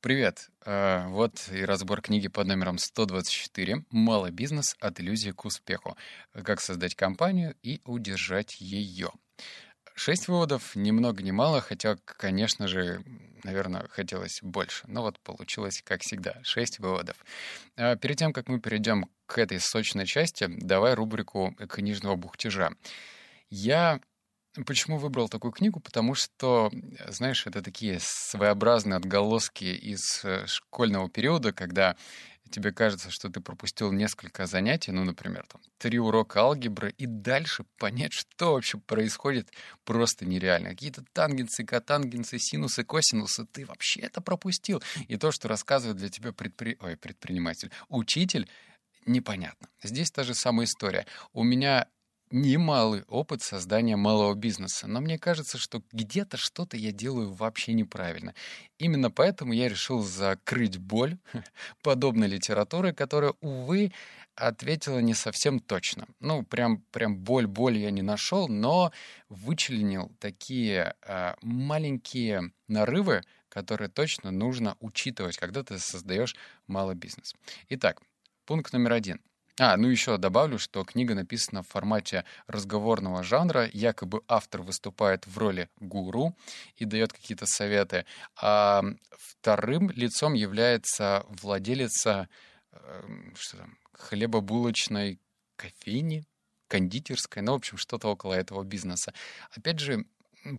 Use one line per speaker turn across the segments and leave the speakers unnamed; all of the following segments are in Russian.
Привет. Э, Вот и разбор книги под номером 124 «Малый бизнес от иллюзии к успеху. Как создать компанию и удержать ее». Шесть выводов, ни много ни мало, хотя, конечно же, наверное, хотелось больше. Но вот получилось, как всегда, шесть выводов. А Перед тем, как мы перейдем к этой сочной части, давай рубрику книжного бухтежа. Я почему выбрал такую книгу? Потому что, знаешь, это такие своеобразные отголоски из э, школьного периода, когда тебе кажется, что ты пропустил несколько занятий, ну, например, там, три урока алгебры, и дальше понять, что вообще происходит, просто нереально. Какие-то тангенсы, котангенсы, синусы, косинусы, ты вообще это пропустил. И то, что рассказывает для тебя предпри... Ой, предприниматель, учитель, непонятно. Здесь та же самая история. У меня немалый опыт создания малого бизнеса, но мне кажется, что где-то что-то я делаю вообще неправильно. Именно поэтому я решил закрыть боль подобной литературы, которая, увы, ответила не совсем точно. Ну, прям, прям боль-боль я не нашел, но вычленил такие а, маленькие нарывы, которые точно нужно учитывать, когда ты создаешь малый бизнес. Итак, пункт номер один. А, ну еще добавлю, что книга написана в формате разговорного жанра. Якобы автор выступает в роли гуру и дает какие-то советы. А вторым лицом является владелица э, что там, хлебобулочной кофейни, кондитерской, ну, в общем, что-то около этого бизнеса. Опять же,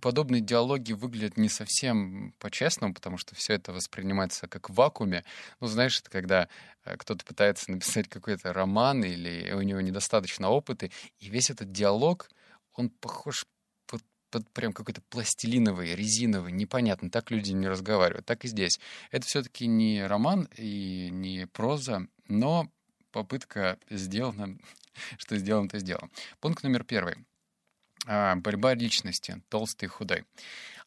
подобные диалоги выглядят не совсем по-честному, потому что все это воспринимается как в вакууме. Ну, знаешь, это когда э, кто-то пытается написать какой-то роман или у него недостаточно опыта, и весь этот диалог, он похож под, под прям какой-то пластилиновый, резиновый, непонятно, так люди не разговаривают, так и здесь. Это все-таки не роман и не проза, но попытка сделана, что сделано, то сделано. Пункт номер первый. А, борьба личности, толстый и худой.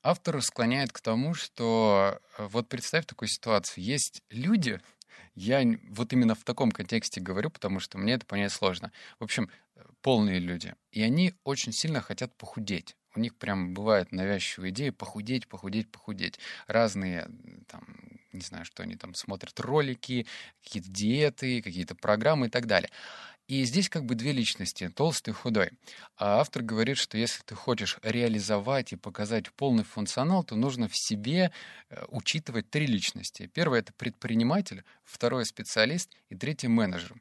Автор склоняет к тому, что э, вот представь такую ситуацию. Есть люди, я вот именно в таком контексте говорю, потому что мне это понять сложно. В общем, полные люди. И они очень сильно хотят похудеть. У них прям бывает навязчивая идея похудеть, похудеть, похудеть. Разные, там, не знаю, что они там смотрят, ролики, какие-то диеты, какие-то программы и так далее. И здесь как бы две личности, толстый и худой. А автор говорит, что если ты хочешь реализовать и показать полный функционал, то нужно в себе э, учитывать три личности. Первое — это предприниматель, второй — специалист и третий — менеджер.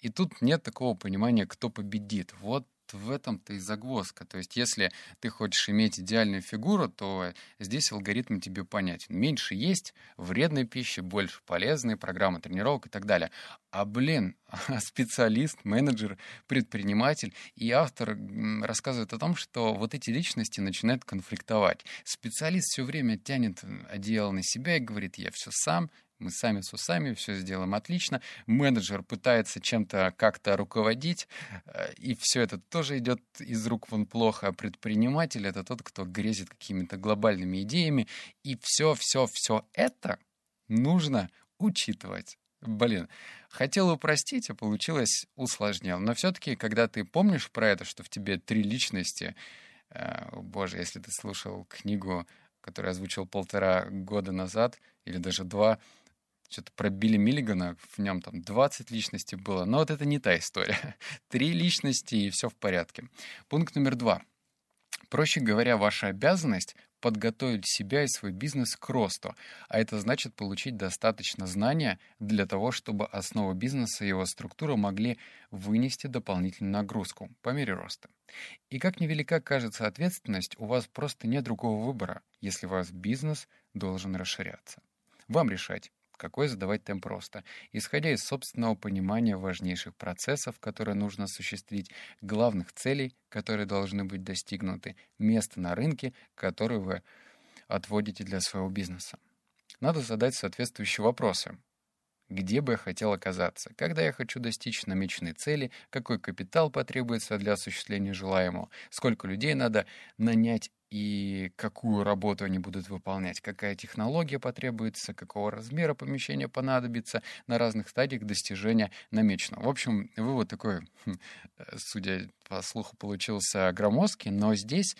И тут нет такого понимания, кто победит. Вот в этом-то и загвоздка. То есть, если ты хочешь иметь идеальную фигуру, то здесь алгоритм тебе понятен. Меньше есть вредной пищи, больше полезной, программы тренировок и так далее. А, блин, специалист, менеджер, предприниматель и автор м, рассказывает о том, что вот эти личности начинают конфликтовать. Специалист все время тянет одеяло на себя и говорит, я все сам, мы сами с усами все сделаем отлично. Менеджер пытается чем-то как-то руководить, э, и все это тоже идет из рук вон плохо. А предприниматель — это тот, кто грезит какими-то глобальными идеями. И все-все-все это нужно учитывать. Блин, хотел упростить, а получилось усложнил. Но все-таки, когда ты помнишь про это, что в тебе три личности, э, боже, если ты слушал книгу, которую я озвучил полтора года назад, или даже два, что-то про Билли Миллигана, в нем там 20 личностей было, но вот это не та история. Три личности и все в порядке. Пункт номер два. Проще говоря, ваша обязанность подготовить себя и свой бизнес к росту, а это значит получить достаточно знания для того, чтобы основа бизнеса и его структура могли вынести дополнительную нагрузку по мере роста. И как невелика кажется ответственность, у вас просто нет другого выбора, если ваш бизнес должен расширяться. Вам решать, какой задавать темп роста, исходя из собственного понимания важнейших процессов, которые нужно осуществить, главных целей, которые должны быть достигнуты, места на рынке, которое вы отводите для своего бизнеса. Надо задать соответствующие вопросы. Где бы я хотел оказаться? Когда я хочу достичь намеченной цели? Какой капитал потребуется для осуществления желаемого? Сколько людей надо нанять и какую работу они будут выполнять, какая технология потребуется, какого размера помещения понадобится на разных стадиях достижения намеченного. В общем, вывод такой, хм, судя по слуху, получился громоздкий, но здесь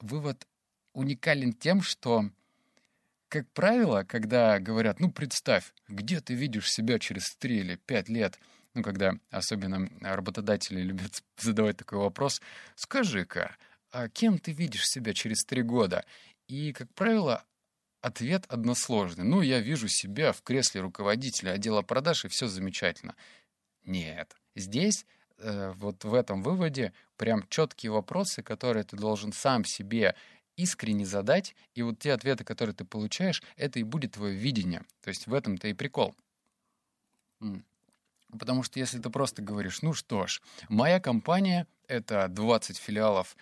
вывод уникален тем, что как правило, когда говорят, ну, представь, где ты видишь себя через три или пять лет, ну, когда особенно работодатели любят задавать такой вопрос, скажи-ка, а кем ты видишь себя через три года? И, как правило, ответ односложный. Ну, я вижу себя в кресле руководителя отдела продаж, и все замечательно. Нет. Здесь, э, вот в этом выводе, прям четкие вопросы, которые ты должен сам себе искренне задать, и вот те ответы, которые ты получаешь, это и будет твое видение. То есть в этом-то и прикол. Потому что если ты просто говоришь, ну что ж, моя компания — это 20 филиалов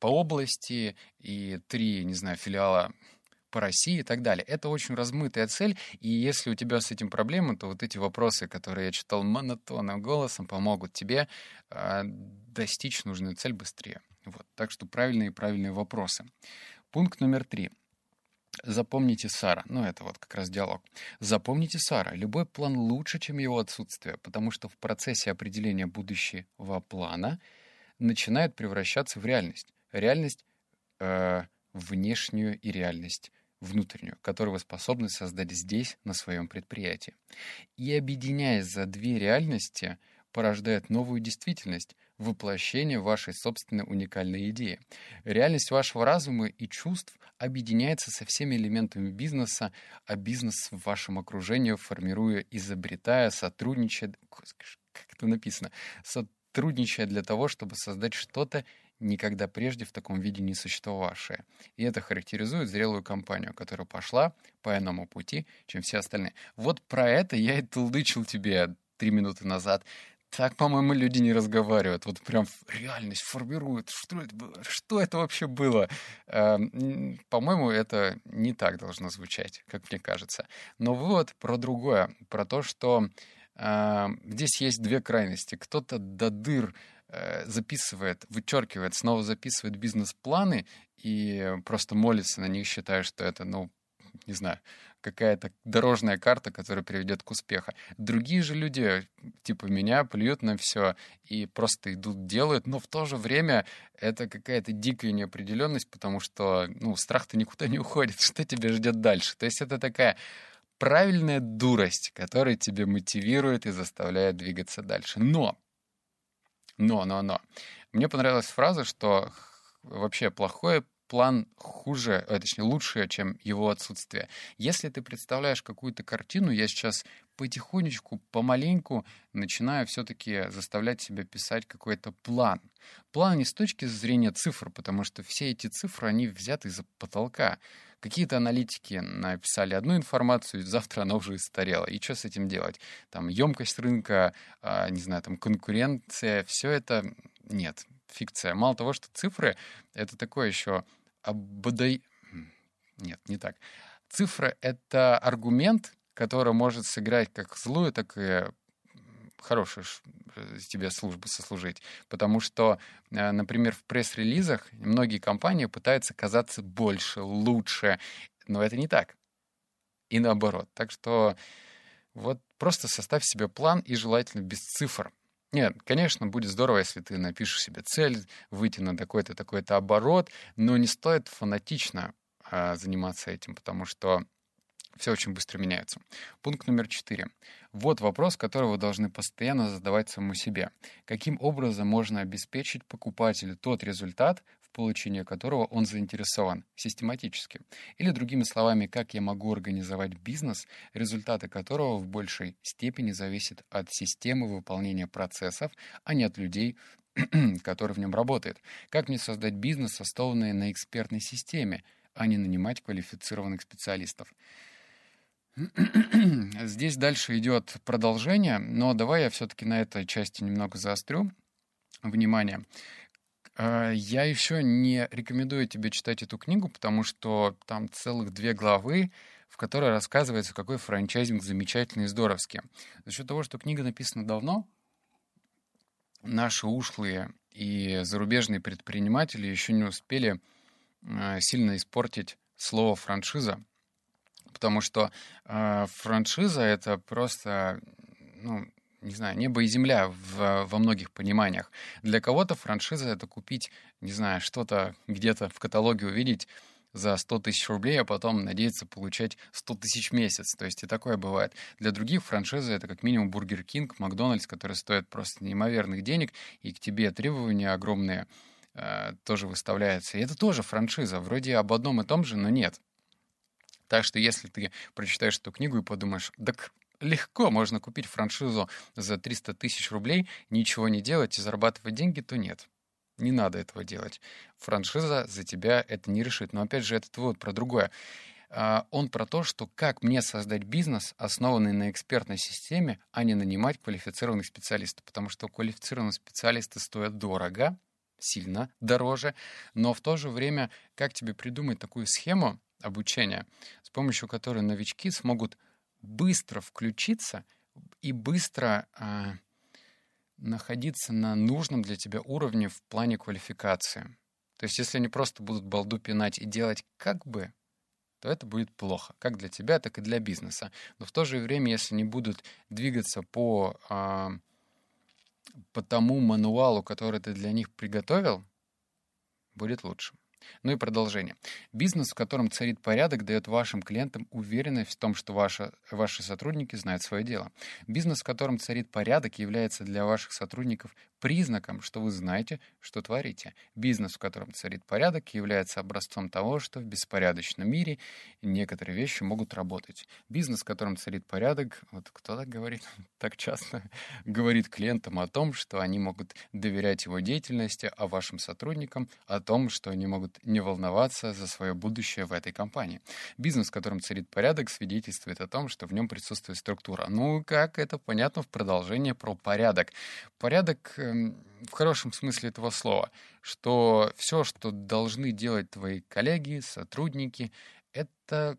по области и 3, не знаю, филиала по России и так далее. Это очень размытая цель, и если у тебя с этим проблемы, то вот эти вопросы, которые я читал монотонным голосом, помогут тебе э, достичь нужную цель быстрее. Вот. Так что правильные и правильные вопросы. Пункт номер три. Запомните Сара. Ну, это вот как раз диалог. Запомните Сара. Любой план лучше, чем его отсутствие, потому что в процессе определения будущего плана начинает превращаться в реальность. Реальность э, внешнюю и реальность внутреннюю, которую вы способны создать здесь, на своем предприятии. И объединяясь за две реальности, порождает новую действительность, воплощение вашей собственной уникальной идеи. Реальность вашего разума и чувств объединяется со всеми элементами бизнеса, а бизнес в вашем окружении, формируя, изобретая, сотрудничая, как это написано, сотрудничая для того, чтобы создать что-то никогда прежде в таком виде не существовавшее. И это характеризует зрелую компанию, которая пошла по иному пути, чем все остальные. Вот про это я и толдычил тебе три минуты назад. Так, по-моему, люди не разговаривают. Вот прям реальность формируют. Что это было? Что это вообще было? Эм, по-моему, это не так должно звучать, как мне кажется. Но вот про другое. Про то, что эм, здесь есть две крайности. Кто-то до дыр записывает, вычеркивает, снова записывает бизнес-планы и просто молится на них, считая, что это, ну, не знаю, какая-то дорожная карта, которая приведет к успеху. Другие же люди, типа меня, плюют на все и просто идут, делают, но в то же время это какая-то дикая неопределенность, потому что, ну, страх-то никуда не уходит, что тебя ждет дальше. То есть это такая правильная дурость, которая тебя мотивирует и заставляет двигаться дальше. Но, но, но, но. Мне понравилась фраза, что вообще плохое план хуже, э, точнее лучше, чем его отсутствие. Если ты представляешь какую-то картину, я сейчас потихонечку, помаленьку начинаю все-таки заставлять себя писать какой-то план. План не с точки зрения цифр, потому что все эти цифры, они взяты из-за потолка. Какие-то аналитики написали одну информацию, завтра она уже истарела. И что с этим делать? Там емкость рынка, а, не знаю, там конкуренция, все это нет фикция. Мало того, что цифры — это такое еще ободай... Нет, не так. Цифра — это аргумент, который может сыграть как злую, так и хорошую э, тебе службу сослужить. Потому что, э, например, в пресс-релизах многие компании пытаются казаться больше, лучше, но это не так. И наоборот. Так что вот просто составь себе план и желательно без цифр. Нет, конечно, будет здорово, если ты напишешь себе цель, выйти на такой-то, такой-то оборот, но не стоит фанатично а, заниматься этим, потому что все очень быстро меняется. Пункт номер четыре. Вот вопрос, который вы должны постоянно задавать самому себе. Каким образом можно обеспечить покупателю тот результат, получения которого он заинтересован систематически. Или другими словами, как я могу организовать бизнес, результаты которого в большей степени зависят от системы выполнения процессов, а не от людей, которые в нем работают. Как мне создать бизнес, основанный на экспертной системе, а не нанимать квалифицированных специалистов. Здесь дальше идет продолжение, но давай я все-таки на этой части немного заострю внимание. А, я еще не рекомендую тебе читать эту книгу, потому что там целых две главы, в которой рассказывается, какой франчайзинг замечательный и здоровский. За счет того, что книга написана давно, наши ушлые и зарубежные предприниматели еще не успели а, сильно испортить слово франшиза, потому что э, франшиза это просто ну, не знаю, небо и земля в, во многих пониманиях. Для кого-то франшиза — это купить, не знаю, что-то где-то в каталоге увидеть за 100 тысяч рублей, а потом надеяться получать 100 тысяч в месяц. То есть и такое бывает. Для других франшизы это как минимум Burger King, Макдональдс, которые стоят просто неимоверных денег, и к тебе требования огромные э, тоже выставляются. И это тоже франшиза. Вроде об одном и том же, но нет. Так что если ты прочитаешь эту книгу и подумаешь, так легко можно купить франшизу за 300 тысяч рублей, ничего не делать и зарабатывать деньги, то нет. Не надо этого делать. Франшиза за тебя это не решит. Но опять же, этот вывод про другое. А, он про то, что как мне создать бизнес, основанный на экспертной системе, а не нанимать квалифицированных специалистов. Потому что квалифицированные специалисты стоят дорого, сильно дороже, но в то же время, как тебе придумать такую схему обучения, с помощью которой новички смогут быстро включиться и быстро э, находиться на нужном для тебя уровне в плане квалификации. То есть если они просто будут балду пинать и делать как бы, то это будет плохо, как для тебя, так и для бизнеса. Но в то же время, если они будут двигаться по, э, по тому мануалу, который ты для них приготовил, будет лучше. Ну и продолжение. Бизнес, в котором царит порядок, дает вашим клиентам уверенность в том, что ваши, ваши сотрудники знают свое дело. Бизнес, в котором царит порядок, является для ваших сотрудников признаком, что вы знаете, что творите. Бизнес, в котором царит порядок, является образцом того, что в беспорядочном мире некоторые вещи могут работать. Бизнес, в котором царит порядок, вот кто так говорит, так часто говорит клиентам о том, что они могут доверять его деятельности, а вашим сотрудникам о том, что они могут не волноваться за свое будущее в этой компании. Бизнес, в котором царит порядок, свидетельствует о том, что в нем присутствует структура. Ну, как это понятно в продолжении про порядок. Порядок э, в хорошем смысле этого слова, что все, что должны делать твои коллеги, сотрудники, это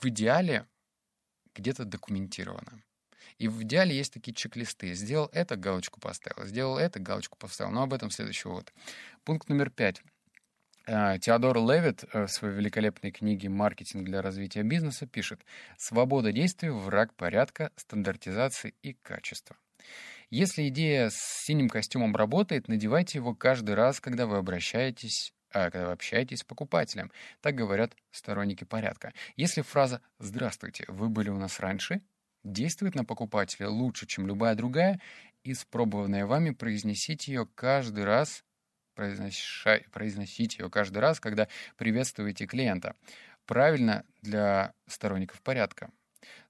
в идеале где-то документировано. И в идеале есть такие чек-листы. Сделал это, галочку поставил. Сделал это, галочку поставил. Но об этом следующий вот. Пункт номер пять. А, Теодор Левит э, в своей великолепной книге «Маркетинг для развития бизнеса» пишет «Свобода действий – враг порядка, стандартизации и качества». Если идея с синим костюмом работает, надевайте его каждый раз, когда вы обращаетесь а, когда вы общаетесь с покупателем. Так говорят сторонники порядка. Если фраза «Здравствуйте, вы были у нас раньше» действует на покупателя лучше, чем любая другая, испробованная вами, произнесите ее каждый раз, произносите ее каждый раз, когда приветствуете клиента. Правильно для сторонников порядка.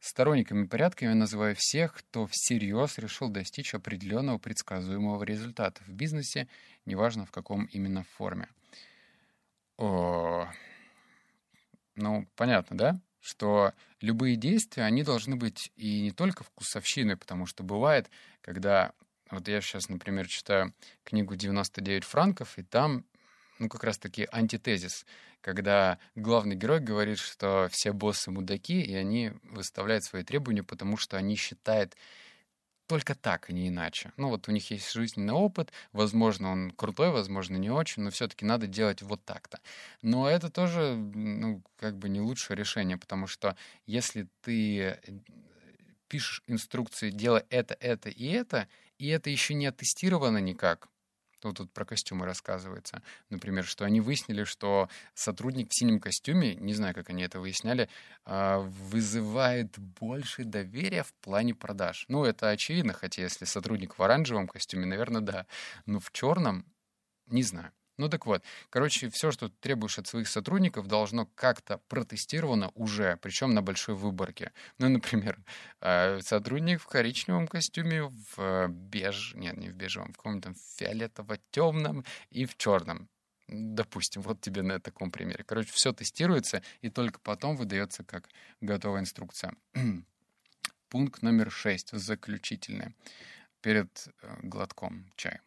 Сторонниками порядка я называю всех, кто всерьез решил достичь определенного предсказуемого результата в бизнесе, неважно в каком именно форме. О, ну, понятно, да? Что любые действия, они должны быть и не только вкусовщиной, потому что бывает, когда... Вот я сейчас, например, читаю книгу «99 франков», и там ну, как раз-таки антитезис, когда главный герой говорит, что все боссы мудаки, и они выставляют свои требования, потому что они считают только так, а не иначе. Ну, вот у них есть жизненный опыт, возможно, он крутой, возможно, не очень, но все-таки надо делать вот так-то. Но это тоже, ну, как бы не лучшее решение, потому что если ты э, пишешь инструкции «делай это, это и это», и это еще не оттестировано никак, ну, тут про костюмы рассказывается, например, что они выяснили, что сотрудник в синем костюме, не знаю, как они это выясняли, а, вызывает больше доверия в плане продаж. Ну, это очевидно, хотя если сотрудник в оранжевом костюме, наверное, да. Но в черном не знаю. Ну так вот, короче, все, что ты требуешь от своих сотрудников, должно как-то протестировано уже, причем на большой выборке. Ну, например, э, сотрудник в коричневом костюме, в беж, нет, не в бежевом, в каком-то фиолетово-темном и в черном. Допустим, вот тебе на таком примере. Короче, все тестируется, и только потом выдается как готовая инструкция. Пункт номер шесть, заключительный, перед э, глотком чая.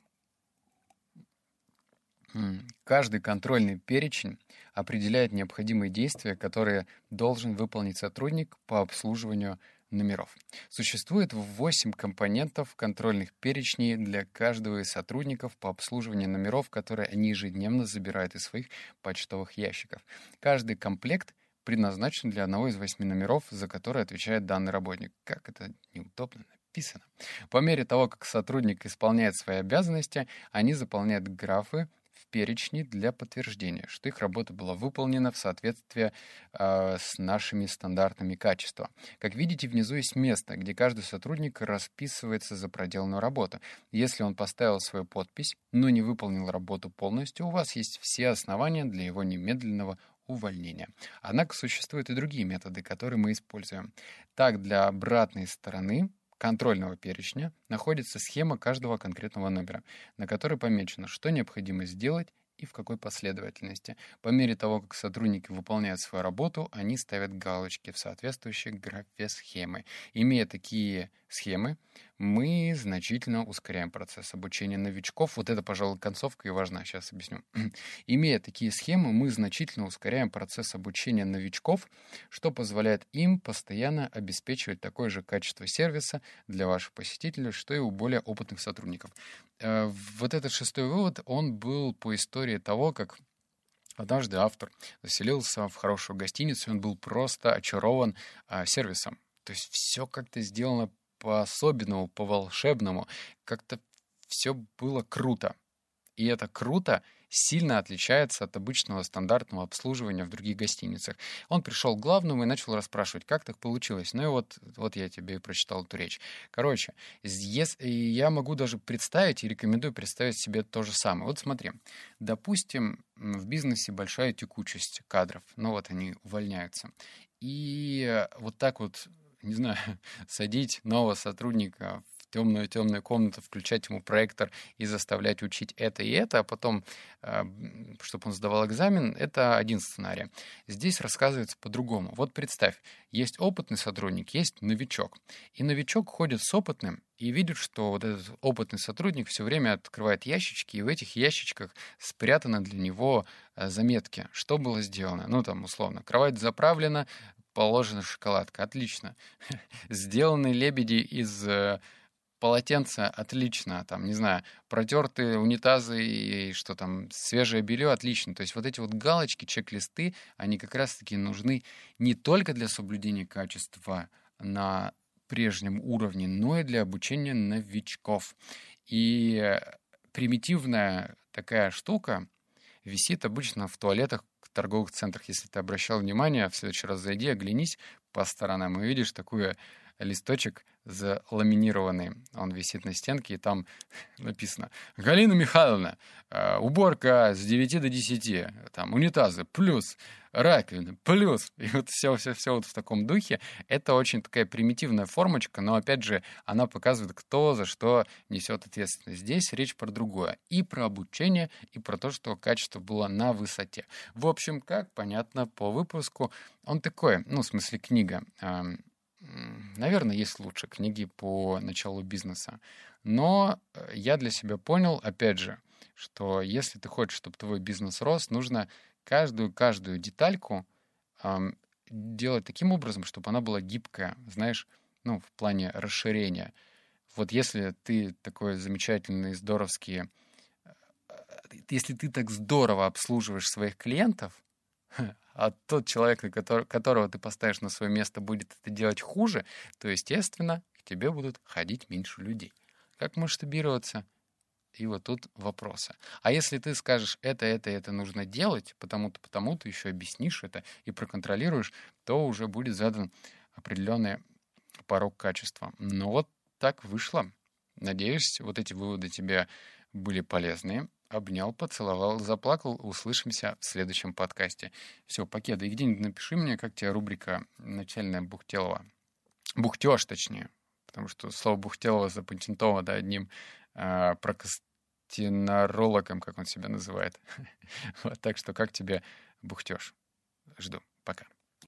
Каждый контрольный перечень определяет необходимые действия, которые должен выполнить сотрудник по обслуживанию номеров. Существует 8 компонентов контрольных перечней для каждого из сотрудников по обслуживанию номеров, которые они ежедневно забирают из своих почтовых ящиков. Каждый комплект предназначен для одного из восьми номеров, за который отвечает данный работник. Как это неудобно написано. По мере того, как сотрудник исполняет свои обязанности, они заполняют графы перечни для подтверждения, что их работа была выполнена в соответствии э, с нашими стандартами качества. Как видите, внизу есть место, где каждый сотрудник расписывается за проделанную работу. Если он поставил свою подпись, но не выполнил работу полностью, у вас есть все основания для его немедленного увольнения. Однако существуют и другие методы, которые мы используем. Так, для обратной стороны контрольного перечня находится схема каждого конкретного номера, на которой помечено, что необходимо сделать и в какой последовательности. По мере того, как сотрудники выполняют свою работу, они ставят галочки в соответствующей графе схемы. Имея такие схемы, мы значительно ускоряем процесс обучения новичков. Вот это, пожалуй, концовка и важна, сейчас объясню. Имея такие схемы, мы значительно ускоряем процесс обучения новичков, что позволяет им постоянно обеспечивать такое же качество сервиса для ваших посетителей, что и у более опытных сотрудников. Э, вот этот шестой вывод, он был по истории того, как Однажды автор заселился в хорошую гостиницу, и он был просто очарован а, сервисом. То есть все как-то сделано по-особенному, по-волшебному. Как-то все было круто. И это круто сильно отличается от обычного стандартного обслуживания в других гостиницах. Он пришел к главному и начал расспрашивать, как так получилось. Ну и вот, вот я тебе и прочитал эту речь. Короче, я могу даже представить и рекомендую представить себе то же самое. Вот смотри, допустим, в бизнесе большая текучесть кадров, ну вот они увольняются. И вот так вот не знаю, садить нового сотрудника в темную-темную комнату, включать ему проектор и заставлять учить это и это, а потом, а, чтобы он сдавал экзамен, это один сценарий. Здесь рассказывается по-другому. Вот представь, есть опытный сотрудник, есть новичок. И новичок ходит с опытным и видит, что вот этот опытный сотрудник все время открывает ящички, и в этих ящичках спрятаны для него а, заметки, что было сделано. Ну, там, условно, кровать заправлена, положена шоколадка. Отлично. Сделаны лебеди из э, полотенца. Отлично. Там, не знаю, протертые унитазы и что там, свежее белье. Отлично. То есть вот эти вот галочки, чек-листы, они как раз-таки нужны не только для соблюдения качества на прежнем уровне, но и для обучения новичков. И примитивная такая штука висит обычно в туалетах торговых центрах, если ты обращал внимание, в следующий раз зайди, оглянись по сторонам и видишь такую листочек заламинированный. Он висит на стенке, и там написано «Галина Михайловна, э, уборка с 9 до 10, там унитазы плюс, раковины плюс». И вот все-все-все вот в таком духе. Это очень такая примитивная формочка, но, опять же, она показывает, кто за что несет ответственность. Здесь речь про другое. И про обучение, и про то, что качество было на высоте. В общем, как понятно по выпуску, он такой, ну, в смысле книга, Наверное, есть лучше книги по началу бизнеса. Но э, я для себя понял, опять же, что если ты хочешь, чтобы твой бизнес рос, нужно каждую-каждую детальку эм, делать таким образом, чтобы она была гибкая, знаешь, ну, в плане расширения. Вот если ты такой замечательный, здоровский, э, если ты так здорово обслуживаешь своих клиентов, а тот человек, которого ты поставишь на свое место, будет это делать хуже, то, естественно, к тебе будут ходить меньше людей. Как масштабироваться? И вот тут вопросы. А если ты скажешь, это, это, это нужно делать, потому-то, потому-то, еще объяснишь это и проконтролируешь, то уже будет задан определенный порог качества. Но вот так вышло. Надеюсь, вот эти выводы тебе были полезны обнял, поцеловал, заплакал. Услышимся в следующем подкасте. Все, покеда. И где-нибудь напиши мне, как тебе рубрика начальная Бухтелова. Бухтеж, точнее. Потому что слово Бухтелова запатентовано одним э, прокастинорологом, как он себя называет. вот, так что как тебе бухтеж? Жду. Пока.